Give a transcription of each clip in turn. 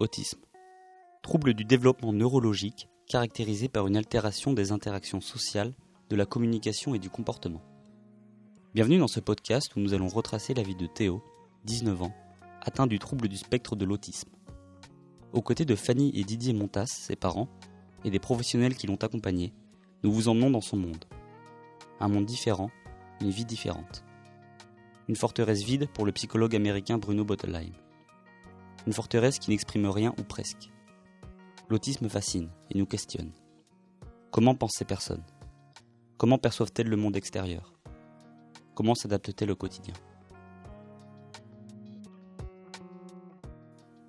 Autisme. Trouble du développement neurologique caractérisé par une altération des interactions sociales, de la communication et du comportement. Bienvenue dans ce podcast où nous allons retracer la vie de Théo, 19 ans, atteint du trouble du spectre de l'autisme. Aux côtés de Fanny et Didier Montas, ses parents, et des professionnels qui l'ont accompagné, nous vous emmenons dans son monde. Un monde différent, une vie différente. Une forteresse vide pour le psychologue américain Bruno Bottelheim. Une forteresse qui n'exprime rien ou presque. L'autisme fascine et nous questionne. Comment pensent ces personnes? Comment perçoivent-elles le monde extérieur? Comment s'adaptent-elles au quotidien?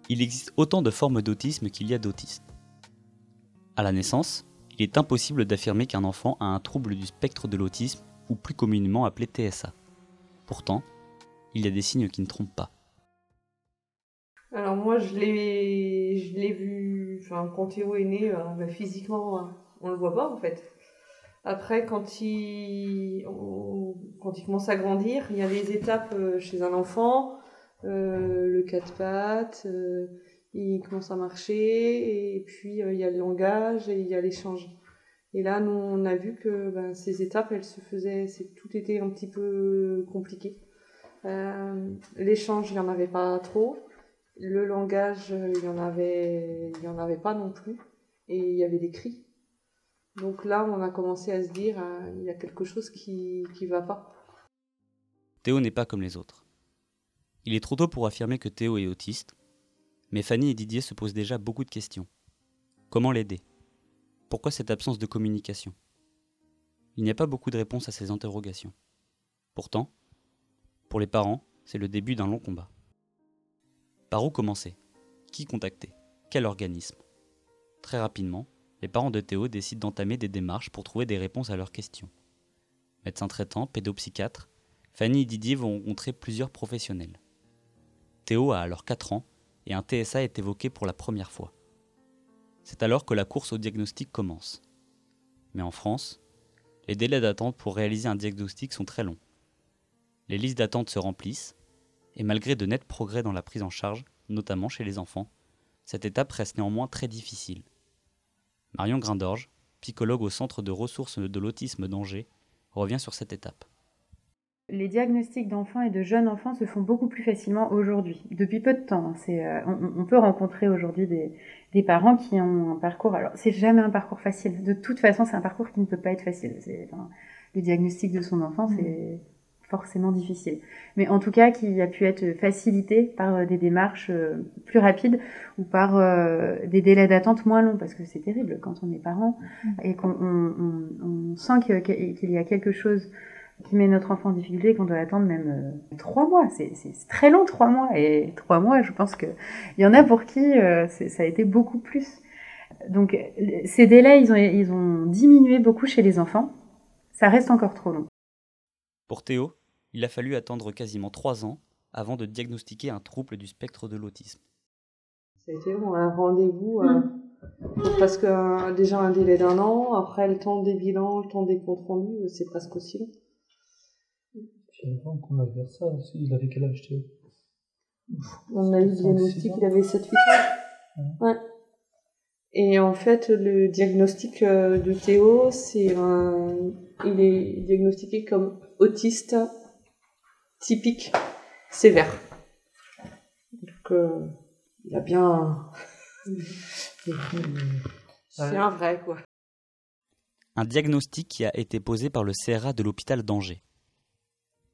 Il existe autant de formes d'autisme qu'il y a d'autisme. À la naissance, il est impossible d'affirmer qu'un enfant a un trouble du spectre de l'autisme, ou plus communément appelé TSA. Pourtant, il y a des signes qui ne trompent pas. Alors moi, je l'ai, je l'ai vu, enfin, quand Théo est né, euh, bah, physiquement, euh, on le voit pas en fait. Après, quand il, quand il commence à grandir, il y a des étapes euh, chez un enfant, le quatre pattes, il commence à marcher, et puis il y a le langage et il y a l'échange. Et là, nous, on a vu que ben, ces étapes, elles se faisaient, c'est, tout était un petit peu compliqué. L'échange, il n'y en avait pas trop. Le langage, il y en avait, en avait pas non plus, et il y avait des cris. Donc là, on a commencé à se dire, euh, il y a quelque chose qui qui va pas. Théo n'est pas comme les autres. Il est trop tôt pour affirmer que Théo est autiste, mais Fanny et Didier se posent déjà beaucoup de questions. Comment l'aider? Pourquoi cette absence de communication? Il n'y a pas beaucoup de réponses à ces interrogations. Pourtant, pour les parents, c'est le début d'un long combat. Par où commencer? Qui contacter? Quel organisme? Très rapidement, les parents de Théo décident d'entamer des démarches pour trouver des réponses à leurs questions. Médecins traitants, pédopsychiatres, Fanny et Didier vont rencontrer plusieurs professionnels. Théo a alors 4 ans et un TSA est évoqué pour la première fois. C'est alors que la course au diagnostic commence. Mais en France, les délais d'attente pour réaliser un diagnostic sont très longs. Les listes d'attente se remplissent et malgré de nets progrès dans la prise en charge, notamment chez les enfants, cette étape reste néanmoins très difficile. Marion Grindorge, psychologue au Centre de ressources de l'autisme d'Angers, revient sur cette étape. Les diagnostics d'enfants et de jeunes enfants se font beaucoup plus facilement aujourd'hui, depuis peu de temps. Hein. Euh, on, peut rencontrer aujourd'hui des, parents qui ont un parcours. Alors, c'est jamais un parcours facile. De toute façon, c'est un parcours qui ne peut pas être facile. le diagnostic de son enfant, c'est forcément difficile. Mais en tout cas, qui a pu être facilité par euh, des démarches euh, plus rapides ou par euh, des délais d'attente moins longs, parce que c'est terrible quand on est parent mm. et qu'on on, sent qu'il y a quelque chose qui met notre enfant en difficulté, qu'on doit attendre même trois mois. C'est très long, trois mois. Et trois mois, je pense qu'il y en a pour qui ça a été beaucoup plus. Donc, ces délais, ils ont, ils ont diminué beaucoup chez les enfants. Ça reste encore trop long. Pour Théo, il a fallu attendre quasiment trois ans avant de diagnostiquer un trouble du spectre de l'autisme. Ça a été un rendez-vous euh, presque déjà un délai d'un an. Après, le temps des bilans, le temps des comptes rendus, c'est presque aussi long. avant qu'on avait ça, il avait quel âge Théo? On a eu le diagnostic, il avait 7-8 ans. Ouais. Et en fait, le diagnostic euh, de Théo, c'est un... il est diagnostiqué comme autiste typique sévère. Donc, euh, il a bien. C'est un vrai, quoi. Un diagnostic qui a été posé par le CRA de l'hôpital d'Angers.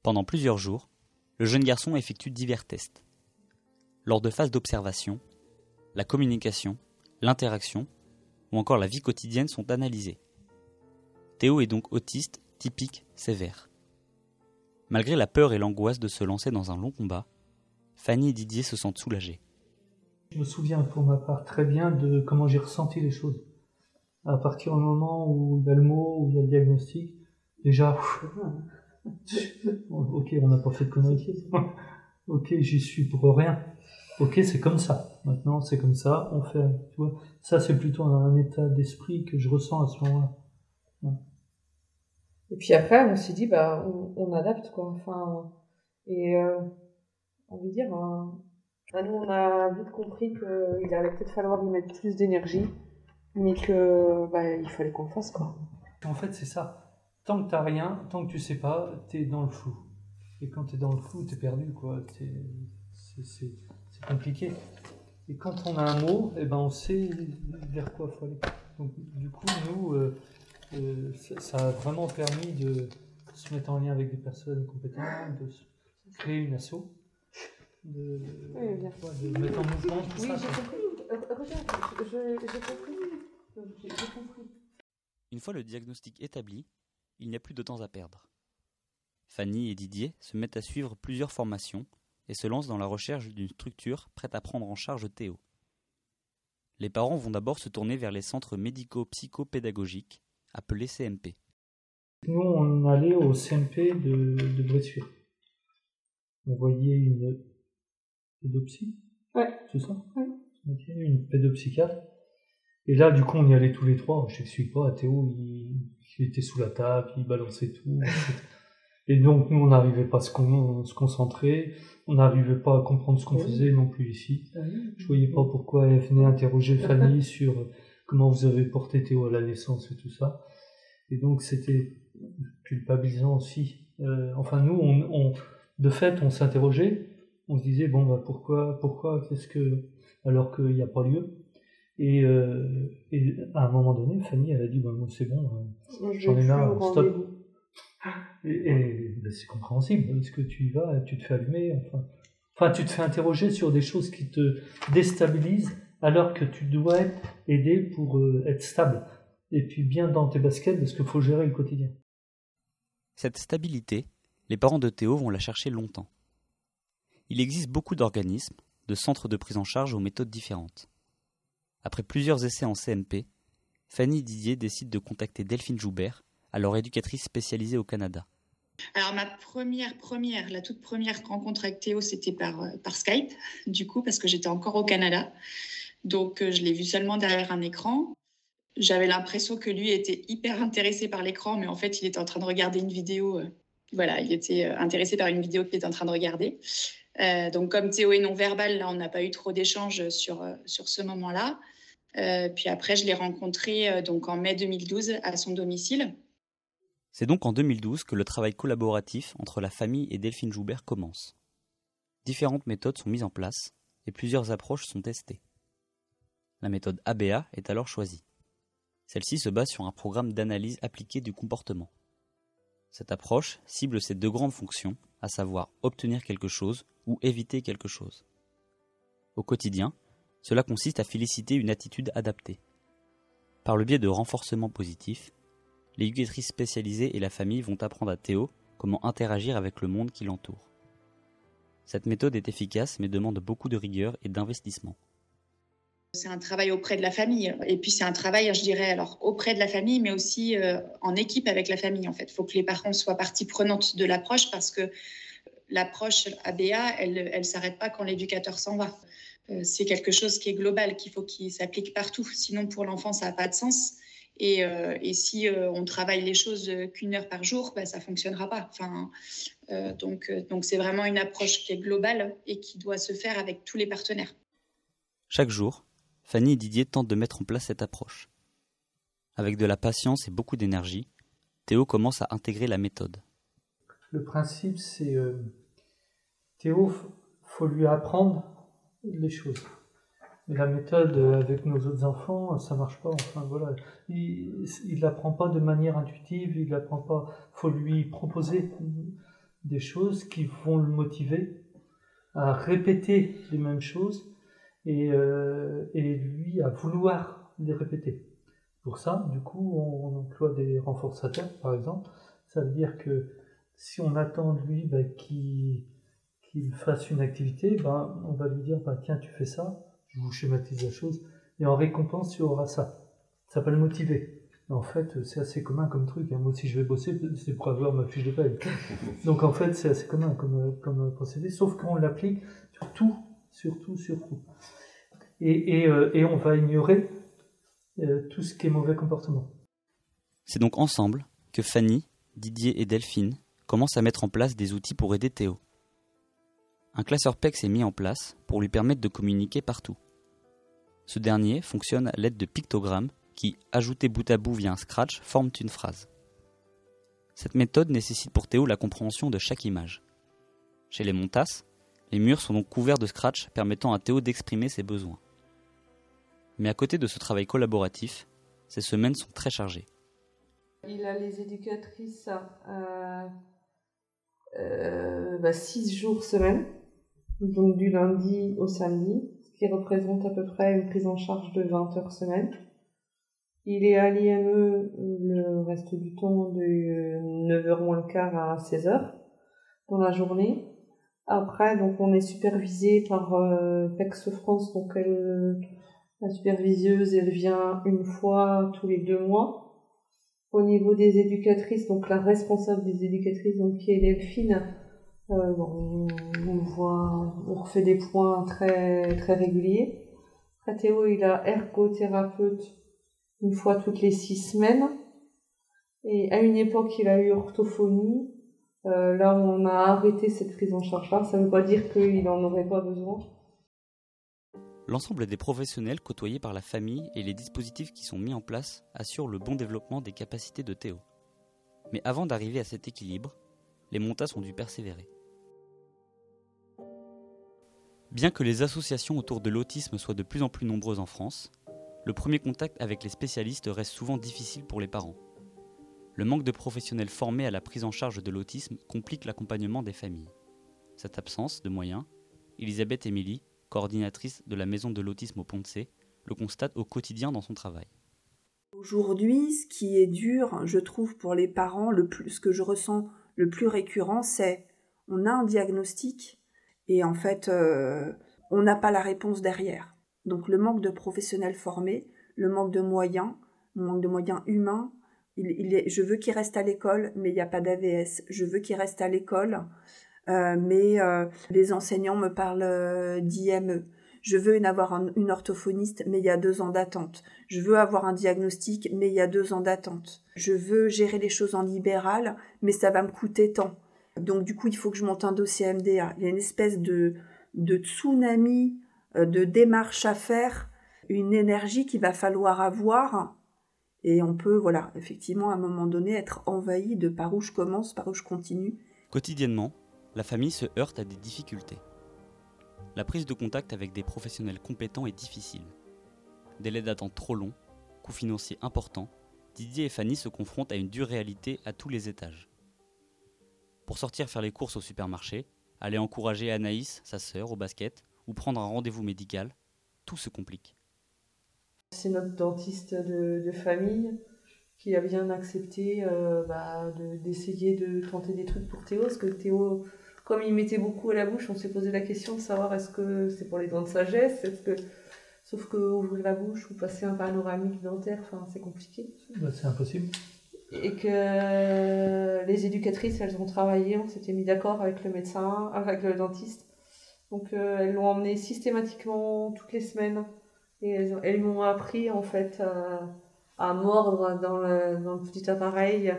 Pendant plusieurs jours, le jeune garçon effectue divers tests. Lors de phases d'observation, la communication, l'interaction ou encore la vie quotidienne sont analysées. Théo est donc autiste typique sévère. Malgré la peur et l'angoisse de se lancer dans un long combat, Fanny et Didier se sentent soulagés. Je me souviens pour ma part très bien de comment j'ai ressenti les choses. À partir du moment où il y a le mot, où il y a le diagnostic, déjà, ok, on n'a pas fait de conneries. ok, j'y suis pour rien. Ok, c'est comme ça. Maintenant, c'est comme ça. On fait, tu vois, ça c'est plutôt un état d'esprit que je ressens à ce moment-là. Et puis après, on s'est dit, bah, on, adapte, quoi. Enfin, Et euh, on veut dire, euh, nous on a vite compris qu'il allait peut-être falloir y mettre plus d'énergie, mais que bah, il fallait qu'on le fasse quoi. En fait, c'est ça. Tant que t'as rien, tant que tu sais pas, t'es dans le flou. Et quand t'es dans le flou, t'es perdu quoi. C'est compliqué. Et quand on a un mot, eh ben on sait vers quoi faut aller. Donc du coup, nous, euh, euh, ça, a vraiment permis de se mettre en lien avec des personnes compétentes, de créer une asso, de, de mettre en mouvement tout oui, ça. j'ai compris. Euh, regarde, j'ai compris. J'ai compris. Une fois le diagnostic établi, il n'y a plus de temps à perdre. Fanny et Didier se mettent à suivre plusieurs formations et se lancent dans la recherche d'une structure prête à prendre en charge Théo. Les parents vont d'abord se tourner vers les centres médico-psychopédagogiques, appelés CMP. Nous, on allait au CMP de, de Bressuire. On voyait une pédopsie. Ouais. C'est ça? Ouais. Une pédopsychiatre. Et là, du coup, on y allait tous les trois. Je sais pas, Théo, il, il était sous la table, il balançait tout. Et donc, nous, on n'arrivait pas à se, concentrer, on n'arrivait pas à comprendre ce qu'on faisait non plus ici. Ah Je voyais pas pourquoi elle venait interroger Fanny sur comment vous avez porté Théo à la naissance et tout ça. Et donc, c'était culpabilisant aussi. Euh, enfin, nous, on, de fait, on s'interrogeait, on se disait, bon, bah, pourquoi, pourquoi, qu'est-ce que, alors qu'il n'y a pas lieu. Et, euh, et, à un moment donné, Fanny, elle a dit, bah, moi, c'est bon, euh, j'en ai marre, stop. Et, ben, c'est compréhensible. Est-ce que tu y vas, tu te fais allumer, enfin, enfin, tu te fais interroger sur des choses qui te déstabilisent alors que tu dois être aidé pour euh, être stable et puis bien dans tes baskets parce qu'il faut gérer le quotidien. Cette stabilité, les parents de Théo vont la chercher longtemps. Il existe beaucoup d'organismes, de centres de prise en charge aux méthodes différentes. Après plusieurs essais en CMP, Fanny Didier décide de contacter Delphine Joubert, alors éducatrice spécialisée au Canada. Alors ma première, première, la toute première rencontre avec Théo, c'était par, euh, par Skype, du coup, parce que j'étais encore au Canada. Donc euh, je l'ai vu seulement derrière un écran. J'avais l'impression que lui était hyper intéressé par l'écran, mais en fait, il était en train de regarder une vidéo. Euh, voilà, il était intéressé par une vidéo qu'il était en train de regarder. donc comme Théo est non-verbal, là, on n'a pas eu trop d'échanges sur, sur ce moment-là. puis après, je l'ai rencontré donc en mai 2012 à son domicile. C'est donc en 2012 que le travail collaboratif entre la famille et Delphine Joubert commence. Différentes méthodes sont mises en place et plusieurs approches sont testées. La méthode ABA est alors choisie. Celle-ci se base sur un programme d'analyse appliqué du comportement. Cette approche cible ces deux grandes fonctions, à savoir obtenir quelque chose ou éviter quelque chose. Au quotidien, cela consiste à féliciter une attitude adaptée. Par le biais de renforcement positif, les éducatrices spécialisées et la famille vont apprendre à Théo comment interagir avec le monde qui l'entoure. Cette méthode est efficace mais demande beaucoup de rigueur et d'investissement. C'est un travail auprès de la famille. Et puis c'est un travail, je dirais, alors auprès de la famille, mais aussi euh, en équipe avec la famille. En fait, il faut que les parents soient partie prenante de l'approche parce que l'approche ABA, elle ne s'arrête pas quand l'éducateur s'en va. Euh, c'est quelque chose qui est global, qu'il faut qu'il s'applique partout. Sinon, pour l'enfant, ça n'a pas de sens. Euh, et, si on travaille les choses qu'une heure par jour, bah, ça ne fonctionnera pas. Enfin, donc, donc c'est vraiment une approche qui est globale et qui doit se faire avec tous les partenaires. Chaque jour, Fanny et Didier tentent de mettre en place cette approche. Avec de la patience et beaucoup d'énergie, Théo commence à intégrer la méthode. Le principe, c'est Théo, faut lui apprendre les choses. La méthode euh, avec nos autres enfants, ça marche pas. Enfin voilà, il, il l'apprend pas de manière intuitive, il l'apprend pas. Faut lui proposer des choses qui vont le motiver à répéter les mêmes choses et, euh, et lui à vouloir les répéter. Pour ça, du coup, on, emploie des renforçateurs, par exemple. Ça veut dire que si on attend de lui bah, qu'il fasse une activité, ben, on va lui dire bah, tiens, tu fais ça je vous schématise la chose, et en récompense, tu auras ça. Ça va le motiver. En fait, c'est assez commun comme truc. Hein. Moi, si je vais bosser, c'est pour avoir ma fiche de paye. Donc, en fait, c'est assez commun comme, comme procédé, sauf qu'on l'applique sur tout, sur tout, sur tout. Et, et, euh, et on va ignorer euh, tout ce qui est mauvais comportement. C'est donc ensemble que Fanny, Didier et Delphine commencent à mettre en place des outils pour aider Théo. un classeur PEX est mis en place pour lui permettre de communiquer partout. Ce dernier fonctionne à l'aide de pictogrammes qui, ajoutés bout à bout via un scratch, forment une phrase. Cette méthode nécessite pour Théo la compréhension de chaque image. Chez les Montas, les murs sont donc couverts de scratch permettant à Théo d'exprimer ses besoins. Mais à côté de ce travail collaboratif, ces semaines sont très chargées. Il a les éducatrices euh, euh, bah, six jours semaine, donc du lundi au samedi, ce qui représente à peu près une prise en charge de 20 heures semaine. Il est à l'IME le reste du temps de 9h moins le quart à 16h dans la journée. Après, donc on est supervisé par euh, PEX France, donc elle, la superviseuse, elle vient une fois tous les deux mois. Au niveau des éducatrices, donc la responsable des éducatrices, donc qui est Delphine, euh, bon, on, voit, on refait des points très très réguliers. Après Théo, il a ergothérapeute une fois toutes les six semaines. Et à une époque, il a eu orthophonie. Euh, là, on a arrêté cette prise en charge-là. Ça ne veut pas dire qu'il n'en aurait pas besoin. L'ensemble des professionnels côtoyés par la famille et les dispositifs qui sont mis en place assurent le bon développement des capacités de Théo. Mais avant d'arriver à cet équilibre, les montas ont dû persévérer. Bien que les associations autour de l'autisme soient de plus en plus nombreuses en France, le premier contact avec les spécialistes reste souvent difficile pour les parents. Le manque de professionnels formés à la prise en charge de l'autisme complique l'accompagnement des familles. Cette absence de moyens, Elisabeth Émilie, coordinatrice de la maison de l'autisme au Pont de C, le constate au quotidien dans son travail. Aujourd'hui, ce qui est dur, je trouve, pour les parents, le plus, ce que je ressens le plus récurrent, c'est on a un diagnostic et en fait, euh, on n'a pas la réponse derrière. Donc le manque de professionnels formés, le manque de moyens, le manque de moyens humains. Il, est, je veux qu'il reste à l'école, mais il n'y a pas d'AVS. Je veux qu'il reste à l'école, euh, mais euh, les enseignants me parlent euh, d'IME. Je veux avoir une orthophoniste, mais il y a deux ans d'attente. Je veux avoir un diagnostic, mais il y a deux ans d'attente. Je veux gérer les choses en libéral, mais ça va me coûter tant. Donc du coup, il faut que je monte un dossier MDA. Il y a une espèce de, de tsunami euh, de démarches à faire, une énergie qu'il va falloir avoir. Et on peut, voilà, effectivement, à un moment donné, être envahi de par où je commence, par où je continue. Quotidiennement, la famille se heurte à des difficultés. La prise de contact avec des professionnels compétents est difficile. Délai d'attente trop long, coûts financiers importants, Didier et Fanny se confrontent à une dure réalité à tous les étages. Pour sortir faire les courses au supermarché, aller encourager Anaïs, sa sœur, au basket, ou prendre un rendez-vous médical, tout se complique. C'est notre dentiste de, famille qui a bien accepté euh, bah, d'essayer de, tenter des trucs pour Théo, parce que Théo, comme il mettait beaucoup à la bouche, on s'est posé la question de savoir est-ce que c'est pour les dents de sagesse, est-ce que sauf que ouvrir la bouche ou passer un panoramique dentaire, enfin c'est compliqué. Bah, c'est impossible. Et que les éducatrices, elles ont travaillé, on s'était mis d'accord avec le médecin, avec le dentiste, donc euh, elles l'ont emmené systématiquement toutes les semaines. Et elles, m'ont appris en fait à, mordre dans le, petit appareil,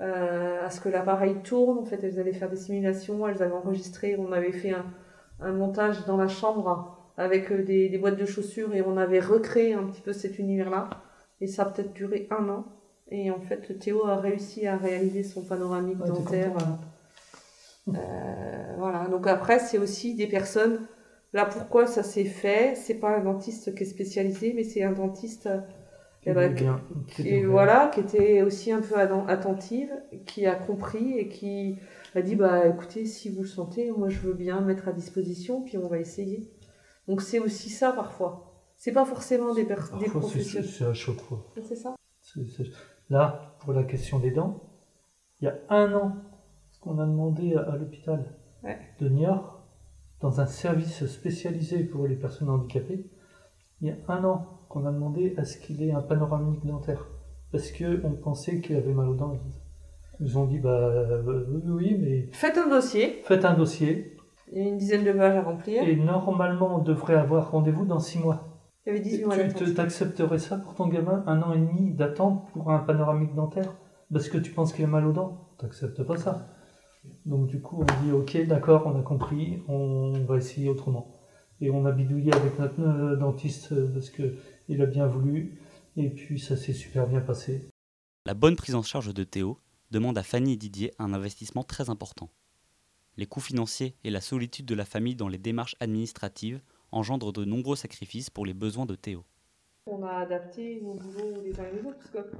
euh, à ce que l'appareil tourne. En fait, elles allaient faire des simulations, elles avaient enregistré, on avait fait un, montage dans la chambre avec euh, des, des, boîtes de chaussures et on avait recréé un petit peu cet univers-là. Et ça a peut-être duré un an. Et en fait, Théo a réussi à réaliser son panoramique dentaire. Euh, voilà. Donc après, c'est aussi des personnes. Là, pourquoi ça s'est fait? C'est pas un dentiste qui est spécialisé, mais c'est un dentiste qui, eh ben, voilà, qui était aussi un peu attentive, qui a compris et qui a dit bah écoutez, si vous le sentez, moi je veux bien mettre à disposition, puis on va essayer. Donc c'est aussi ça parfois. C'est pas forcément des, des professionnels. C'est à chaque fois. C'est ça? Là, pour la question des dents, il y a un an, on a demandé à, l'hôpital de Niort, dans un service spécialisé pour les personnes handicapées, il y a un an qu'on a demandé à ce qu'il ait un panoramique dentaire. Parce qu'on pensait qu'il avait mal aux dents. Ils ont dit, bah euh, oui, oui, mais. Faites un dossier. Faites un dossier. Il y a une dizaine de pages à remplir. Et normalement, on devrait avoir rendez-vous dans six mois. Il y avait 18 mois Tu accepterais ça pour ton gamin Un an et demi d'attente pour un panoramique dentaire Parce que tu penses qu'il a mal aux dents Tu n'acceptes pas ça. Donc du coup, on dit ok, d'accord, on a compris, on va essayer autrement. Et on a bidouillé avec notre euh, dentiste euh, parce qu'il a bien voulu. Et puis ça s'est super bien passé. La bonne prise en charge de Théo demande à Fanny et Didier un investissement très important. Les coûts financiers et la solitude de la famille dans les démarches administratives engendrent de nombreux sacrifices pour les besoins de Théo. On a adapté nos boulots les uns et les autres, parce que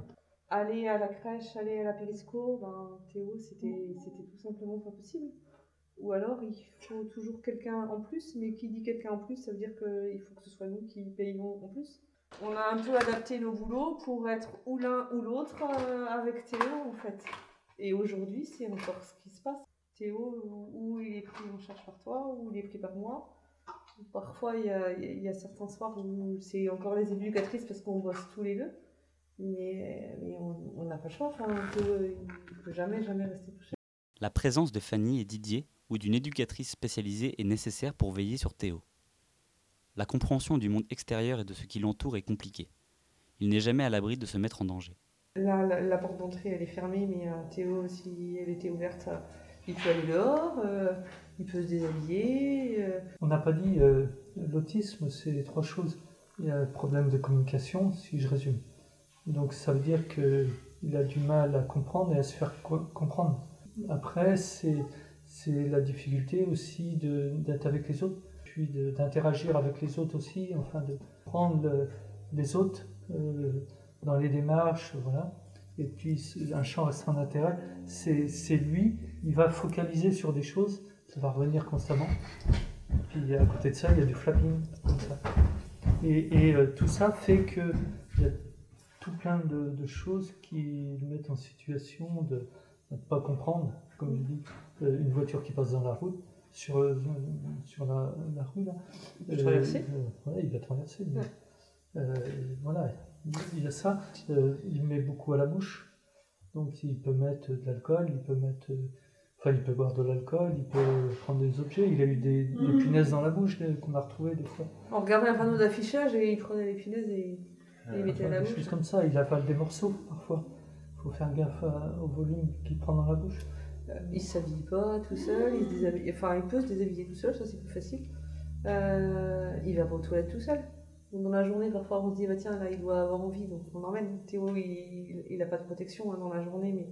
aller à la crèche, aller à la périsco, ben, Théo, c'était tout simplement pas possible. Ou alors, il faut toujours quelqu'un en plus, mais qui dit quelqu'un en plus, ça veut dire qu'il faut que ce soit nous qui payons en plus. On a un peu adapté nos boulots pour être ou l'un ou l'autre euh, avec Théo, en fait. Et aujourd'hui, c'est encore ce qui se passe. Théo, ou il est pris en charge par toi, ou il est pris par moi. Parfois, il y a, il y a certains soirs où c'est encore les éducatrices parce qu'on bosse tous les deux. Mais, mais on n'a pas le choix. Enfin, on peut, ne peut jamais, jamais rester touché. La présence de Fanny et Didier ou d'une éducatrice spécialisée est nécessaire pour veiller sur Théo. La compréhension du monde extérieur et de ce qui l'entoure est compliquée. Il n'est jamais à l'abri de se mettre en danger. Là, la, porte d'entrée, elle est fermée, mais euh, Théo, si elle était ouverte, euh, il peut aller dehors, euh, il peut se déshabiller. On n'a pas dit, l'autisme, c'est trois choses. Il y a le problème de communication, si je résume. Donc ça veut dire qu'il a du mal à comprendre et à se faire comprendre. Après, c'est la difficulté aussi d'être avec les autres, puis d'interagir avec les autres aussi, enfin de prendre les autres euh, dans les démarches, voilà. Et puis un champ restreint d'intérêt, c'est lui, il va focaliser sur des choses, ça va revenir constamment. Puis à côté de ça, il y a du flapping, comme ça. Et, euh, tout ça fait tout plein de, de, choses qui le mettent en situation de ne pas comprendre, comme je dis. Euh, une voiture qui passe dans la route, sur, euh, sur la, la, rue là. Il va traverser euh, il va traverser. voilà, il a ça. il met beaucoup à la bouche. Donc il peut mettre de l'alcool, il peut mettre. Enfin, il peut boire de l'alcool, il peut prendre des objets. Il a eu des, mmh. punaises dans la bouche qu'on a retrouvées des fois. On regardait un panneau d'affichage et il prenait les punaises et, il mettait à la bouche. Des choses comme ça, il avale des morceaux parfois. Il faut faire gaffe au volume qu'il prend dans la bouche. Euh, il s'habille pas tout seul, il se déshabille, enfin il peut se déshabiller tout seul, ça c'est plus facile. Euh, il va aux toilettes tout seul. dans la journée, parfois on se dit bah tiens là il doit avoir envie, donc on l'emmène. Théo il, n'a a pas de protection hein, dans la journée, mais,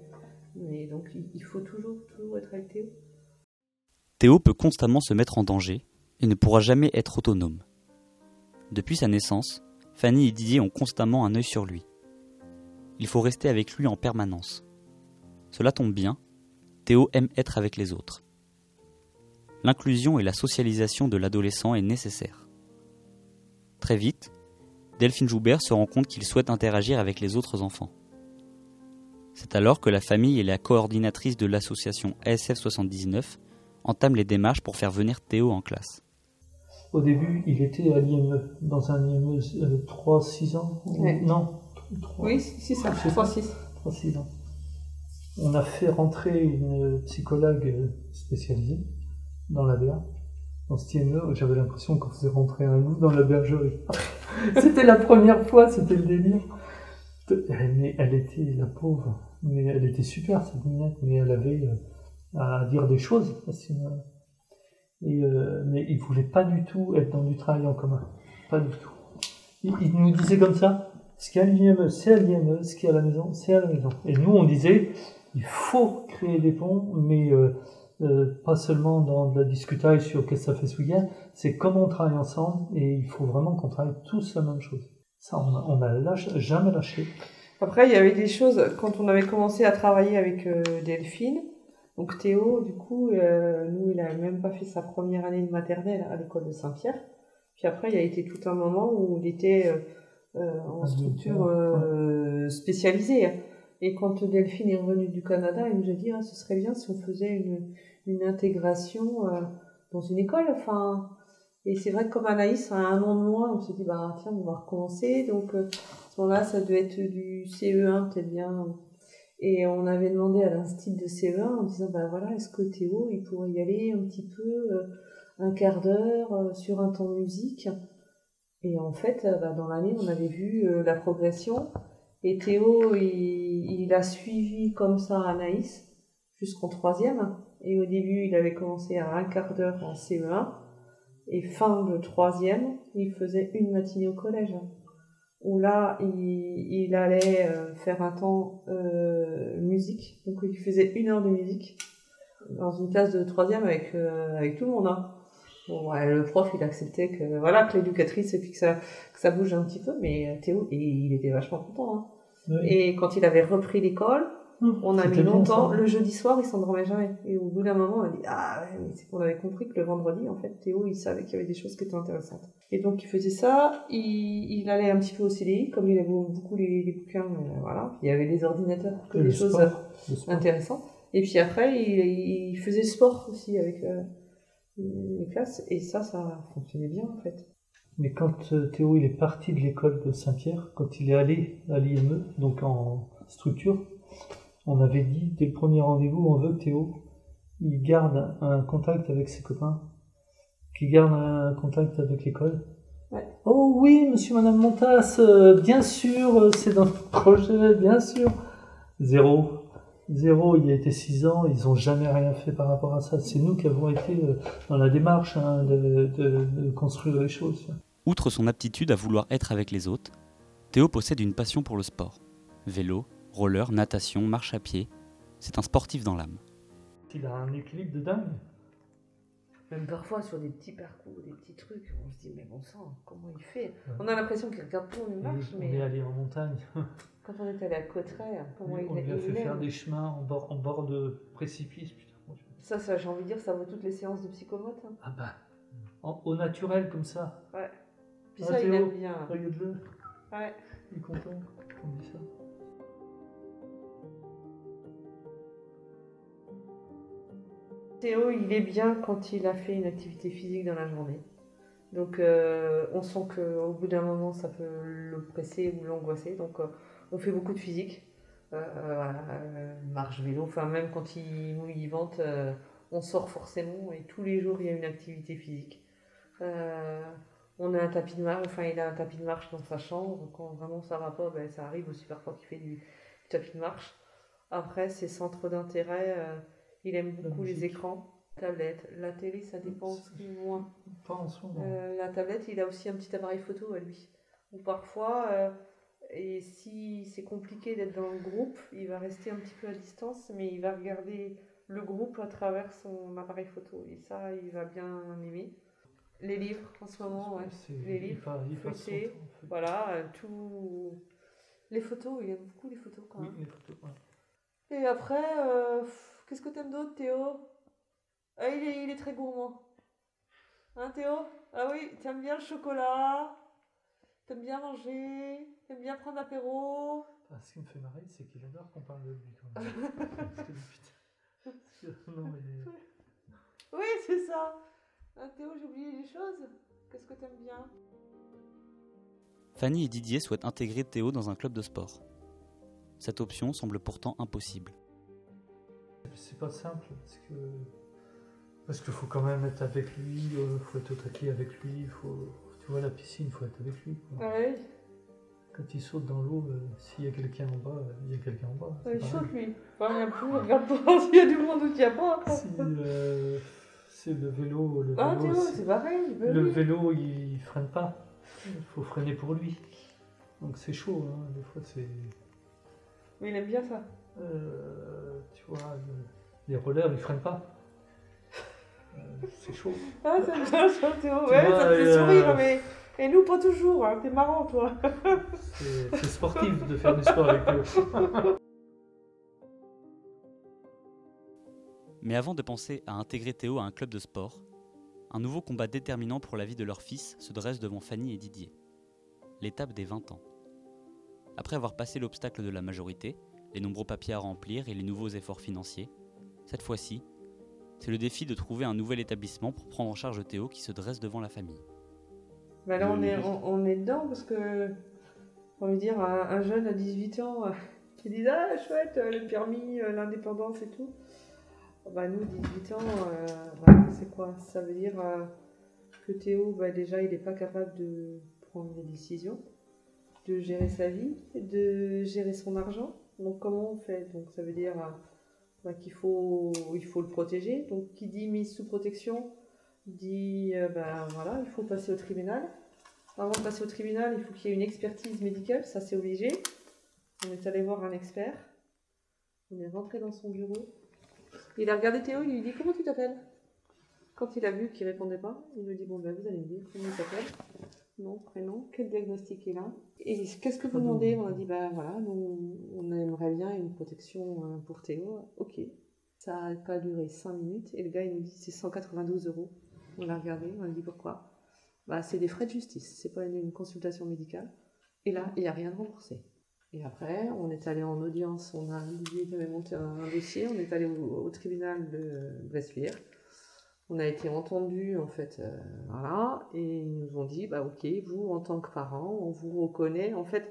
mais donc il, faut toujours, toujours être avec Théo. Théo peut constamment se mettre en danger et ne pourra jamais être autonome. Depuis sa naissance, Fanny et Didier ont constamment un œil sur lui. Il faut rester avec lui en permanence. Cela tombe bien, Théo aime être avec les autres. L'inclusion et la socialisation de l'adolescent est nécessaire. Très vite, Delphine Joubert se rend compte qu'il souhaite interagir avec les autres enfants. C'est alors que la famille et la coordinatrice de l'association ASF 79 entament les démarches pour faire venir Théo en classe. Au début, il était à l'IME, dans un IME 3-6 ans Non Oui, c'est ça, 3-6. 3-6 ans on a fait rentrer une psychologue spécialisée dans la BA. Dans ce TME, j'avais l'impression qu'on faisait rentrer un loup dans la bergerie. c'était la première fois, c'était le délire. Mais elle était, la pauvre, mais elle était super cette minette, mais elle avait euh, à dire des choses. Et, euh, mais il voulait pas du tout être dans du travail en commun. Pas du tout. Il, il nous disait comme ça, ce qu'il y a à l'IME, c'est à l'IME, ce qu'il y a à la maison, c'est à la maison. Et nous, on disait, il faut créer des ponts, mais euh, euh, pas seulement dans de la discutaille sur qu'est-ce que ça fait week-end, c'est comment on travaille ensemble et il faut vraiment qu'on travaille tous la même chose. Ça, on n'a jamais lâché. Après, il y avait des choses, quand on avait commencé à travailler avec euh, Delphine, donc Théo, du coup, nous, il n'avait même pas fait sa première année de maternelle à l'école de Saint-Pierre. Puis après, il y a été tout un moment où il était en structure spécialisée. Et quand Delphine est revenue du Canada, elle nous a dit ah, ce serait bien si on faisait une, une intégration euh, dans une école. Enfin, et c'est vrai que comme Anaïs a un an de moins, on s'est dit bah tiens, on va recommencer. Donc euh, à ce moment-là, ça devait être du CE1 peut-être bien. Et on avait demandé à l'institut de CE1 en disant bah voilà, est-ce que Théo il pourrait y aller un petit peu euh, un quart d'heure sur un temps musique? Et en fait, bah, dans l'année, on avait vu la progression. Et Théo, il, a suivi comme ça Anaïs jusqu'en troisième. Et au début, il avait commencé à un quart d'heure en CE1. Et fin de troisième, il faisait une matinée au collège. Où là, il, il allait euh, faire un temps euh, musique. Donc il faisait une heure de musique dans une classe de troisième avec, euh, avec tout le monde. Hein. Bon, ouais, le prof, il acceptait que, voilà, que l'éducatrice, et puis que ça, que ça bouge un petit peu, mais Théo, et il était vachement content. Hein. Oui. Et quand il avait repris l'école, on a mis longtemps. Le jeudi soir, il s'endormait jamais. Et au bout d'un moment, on a dit Ah ouais, mais c'est qu'on avait compris que le vendredi, en fait, Théo, il savait qu'il y avait des choses qui étaient intéressantes. Et donc, il faisait ça. Il, il allait un petit peu au CDI, comme il aimait beaucoup les, les bouquins. euh, voilà. Il y avait les ordinateurs, que des choses sport, intéressantes. Et puis après, il, il faisait sport aussi avec euh, les classes. Et ça, ça fonctionnait bien, en fait. Mais quand euh, Théo il est parti de l'école de Saint-Pierre, quand il est allé à l'IME, donc en structure, on avait dit dès le premier rendez-vous, on veut que Théo il garde un contact avec ses copains, qu'il garde un contact avec l'école. Ouais. Oh oui, monsieur, madame Montas, euh, bien sûr, euh, c'est dans le projet, bien sûr. Zéro. Zéro, il y a été six ans, ils ont jamais rien fait par rapport à ça. C'est nous qui avons été euh, dans la démarche hein, de, de- de construire les choses. Outre son aptitude à vouloir être avec les autres, Théo possède une passion pour le sport. Vélo, roller, natation, marche à pied. C'est un sportif dans l'âme. Il a un équilibre de dingue. Même parfois sur des petits parcours, des petits trucs, on se dit mais bon sang, comment il fait? On a l'impression qu'il regarde tout une marche, on mais est allé en montagne. quand on est allé à Cotteret, comment il on lui a il fait faire des chemins en bord, en bord de précipice. Putain. Ça, ça j'ai envie de dire, ça vaut toutes les séances de psychomote. hein. Ah bah, en- au naturel comme ça. Ouais. Puis Ah, ça, il aime bien. Regarde-le, Ouais. il est content. On dit ça. Théo, il est bien quand il a fait une activité physique dans la journée. Donc, euh, on sent qu'au bout d'un moment, ça peut l'oppresser ou l'angoisser. Donc, euh, on fait beaucoup de physique. Euh, marche, vélo. Enfin, même quand il mouille, il vente, on sort forcément. Et tous les jours, il y a une activité physique. On a un tapis de marche. Enfin, il a un tapis de marche dans sa chambre. Quand vraiment ça va pas, ben, ça arrive aussi parfois qu'il fait du, tapis de marche. Après, ses centres d'intérêt, il aime beaucoup les écrans, tablette, la télé, ça dépend aussi moins. Pas en ce moment. Euh, la tablette, il a aussi un petit appareil photo à lui. Ou parfois, euh, et si c'est compliqué d'être dans le groupe, il va rester un petit peu à distance, mais il va regarder le groupe à travers son appareil photo. Et ça, il va bien aimer. Les livres, en ce moment, ouais. Les il livres, il feuilletés, temps, en fait. Voilà, euh, tout. Les photos, il aime beaucoup les photos quand Oui, même. les photos. ouais. Et après, euh, qu'est-ce que t'aimes d'autre, Théo? Ah, il, est, il est très gourmand. Hein, Théo? Ah oui, t'aimes bien le chocolat. T'aimes bien manger. T'aimes bien prendre l'apéro. Ah, ce qui me fait marrer, c'est qu'il adore qu'on parle de lui quand même. Parce que, putain, parce que- non, mais Oui, c'est ça. Hein, Théo, j'ai oublié des choses. Qu'est-ce que t'aimes bien? Fanny et Didier souhaitent intégrer Théo dans un club de sport. Cette option semble pourtant impossible. C'est pas simple parce que parce qu'il faut quand même être avec lui, il faut être au taquet avec lui, faut tu vois la piscine, il faut être avec lui. quoi. Ah Quand il saute dans l'eau, euh, s'il y a quelqu'un en bas, euh, il y a quelqu'un en bas. il est chaud, pareil. lui. Enfin, il y a plus, regarde pas s'il y a du monde ou qu'il n'y a pas. Si, euh, c'est le vélo, le Ah, vélo, c'est- pareil. bah le oui. vélo il freine pas, il faut freiner pour lui. Donc c'est chaud, hein, des fois c'est. Mais il aime bien ça. Euh, tu vois, le- les rollers ils freinent pas. Euh, c'est chaud. Ah, c'est bien ça, Théo. Tu Ouais, vois, ça te fait euh, sourire, mais. Et nous, pas toujours. Hein. T'es marrant, toi. C'est c'est sportif de faire du sport avec eux. Mais avant de penser à intégrer Théo à un club de sport, un nouveau combat déterminant pour la vie de leur fils se dresse devant Fanny et Didier. L'étape des 20 ans. Après avoir passé l'obstacle de la majorité, les nombreux papiers à remplir et les nouveaux efforts financiers, cette fois-ci, c'est le défi de trouver un nouvel établissement pour prendre en charge Théo qui se dresse devant la famille. Bah là, on est, on, on est dedans parce que, on veut dire, un, un jeune à 18 ans qui dit Ah, chouette, le permis, euh, l'indépendance et tout. Bah, nous, 18 ans, euh, bah, c'est quoi? Ça veut dire euh, que Théo, bah, déjà, il n'est pas capable de prendre des décisions, de gérer sa vie, de gérer son argent. Donc, comment on fait? Donc, ça veut dire, euh, bah, qu'il faut, il faut le protéger. Donc, qui dit mise sous protection dit euh, bah, voilà, il faut passer au tribunal. Avant de passer au tribunal, il faut qu'il y ait une expertise médicale, ça c'est obligé. On est allé voir un expert. On est rentré dans son bureau. Il a regardé Théo, il lui dit Comment tu t'appelles? Quand il a vu qu'il répondait pas, il lui dit Bon, ben, vous allez me dire comment il s'appelle nom, prénom, quel diagnostic est là Et qu'est-ce que vous demandez? On a dit, bah voilà, nous, on aimerait bien une protection euh, pour Théo. Ok. Ça n'a pas duré 5 minutes et le gars il nous dit c'est 192 euros. On l'a regardé, on a dit pourquoi? Bah, C'est des frais de justice, c'est pas une, consultation médicale. Et là, il n'y a rien de remboursé. Et après, on est allé en audience, on a monté un, dossier, on est allé au, tribunal de Bressuire on a été entendu en fait, euh, voilà, et ils nous ont dit, bah ok, vous en tant que parent, on vous reconnaît. En fait,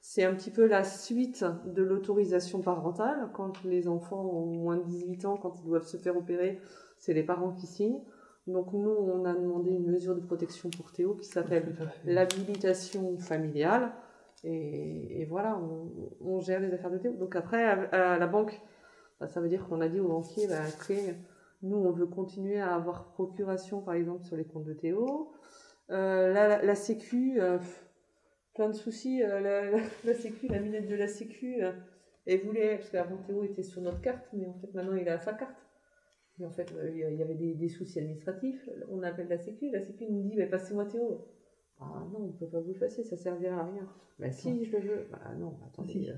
c'est un petit peu la suite de l'autorisation parentale. Quand les enfants ont moins de 18 ans, quand ils doivent se faire opérer, c'est les parents qui signent. Donc nous, on a demandé une mesure de protection pour Théo qui s'appelle l'habilitation familiale. Et, voilà, on, gère les affaires de Théo. Donc après, à, la banque, bah, ça veut dire qu'on a dit au banquier, bah, après, nous, on veut continuer à avoir procuration, par exemple, sur les comptes de Théo. Euh, la, Sécu, euh, plein de soucis. Euh, la, Sécu, la minette de la Sécu, elle voulait, parce qu'avant Théo était sur notre carte, mais en fait maintenant il a sa carte. Et en fait, il y avait des, soucis administratifs. On appelle la Sécu, la Sécu nous dit bah, passez-moi Théo. Ah non, on ne peut pas vous le passer, ça servira à rien. Bah si, je le veux. Bah non, attendez.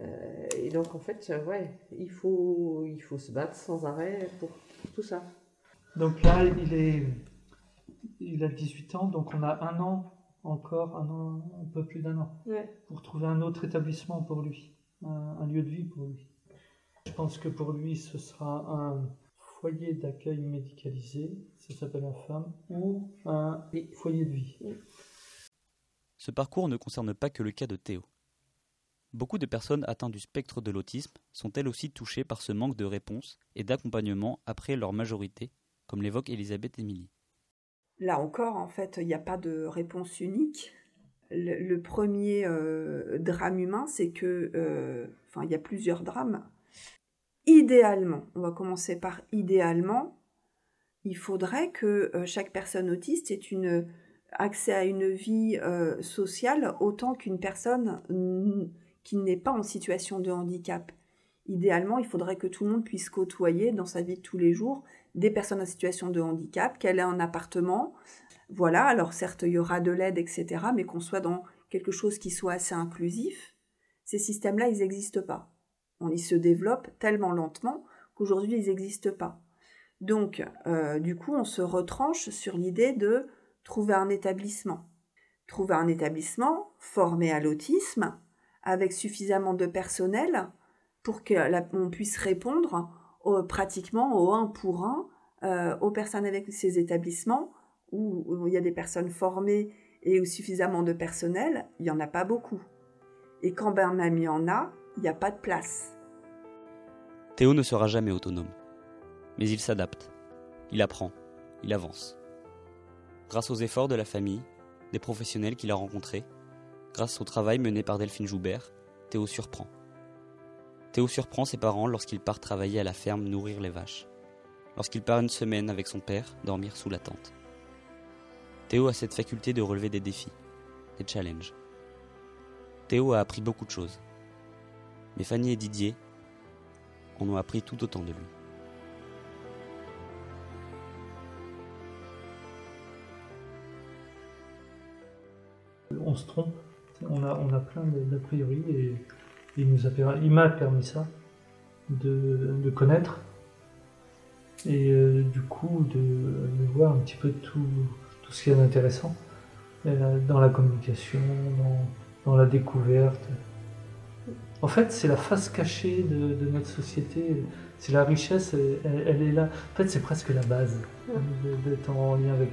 Euh, et donc, en fait, ouais, il faut, il faut se battre sans arrêt pour tout ça. Donc là, il, est, il a 18 ans, donc on a un an encore, un an, un peu plus d'un an, pour trouver un autre établissement pour lui, un, lieu de vie pour lui. Je pense que pour lui, ce sera un foyer d'accueil médicalisé, ça s'appelle un femme, ou un foyer de vie. Ce parcours ne concerne pas que le cas de Théo. Beaucoup de personnes atteintes du spectre de l'autisme sont elles aussi touchées par ce manque de réponse et d'accompagnement après leur majorité, comme l'évoque Elisabeth Émilie. Là encore, en fait, il n'y a pas de réponse unique. Le, premier euh, drame humain, c'est que, euh, enfin, il y a plusieurs drames. Idéalement, on va commencer par idéalement, il faudrait que euh, chaque personne autiste ait accès à une vie sociale autant qu'une personne qui n'est pas en situation de handicap. Idéalement, il faudrait que tout le monde puisse côtoyer dans sa vie de tous les jours des personnes en situation de handicap, qu'elle ait un appartement. Voilà, alors certes, il y aura de l'aide, etc., mais qu'on soit dans quelque chose qui soit assez inclusif. Ces systèmes-là, ils n'existent pas. On y se développe tellement lentement qu'aujourd'hui, ils n'existent pas. Donc, euh, du coup, on se retranche sur l'idée de trouver un établissement. Trouver un établissement formé à l'autisme, avec suffisamment de personnel pour qu'on puisse répondre pratiquement au un pour un euh, aux personnes avec ces établissements où, il y a des personnes formées et où suffisamment de personnel, il n'y en a pas beaucoup. Et quand ben même il y en a, il n'y a pas de place. Théo ne sera jamais autonome. Mais il s'adapte. Il apprend. Il avance. Grâce aux efforts de la famille, des professionnels qu'il a rencontrés, Grâce au travail mené par Delphine Joubert, Théo surprend. Théo surprend ses parents lorsqu'il part travailler à la ferme nourrir les vaches. Lorsqu'il part une semaine avec son père dormir sous la tente. Théo a cette faculté de relever des défis, des challenges. Théo a appris beaucoup de choses. Mais Fanny et Didier en ont appris tout autant de lui. On se trompe? On a, on a plein d'a priori et, il nous a il m'a permis ça de, connaître et euh, du coup de, voir un petit peu tout, tout ce qu'il y a d'intéressant euh, dans la communication, dans, la découverte. En fait, c'est la face cachée de, notre société. C'est la richesse, elle, est là. En fait, c'est presque la base d'être en lien avec,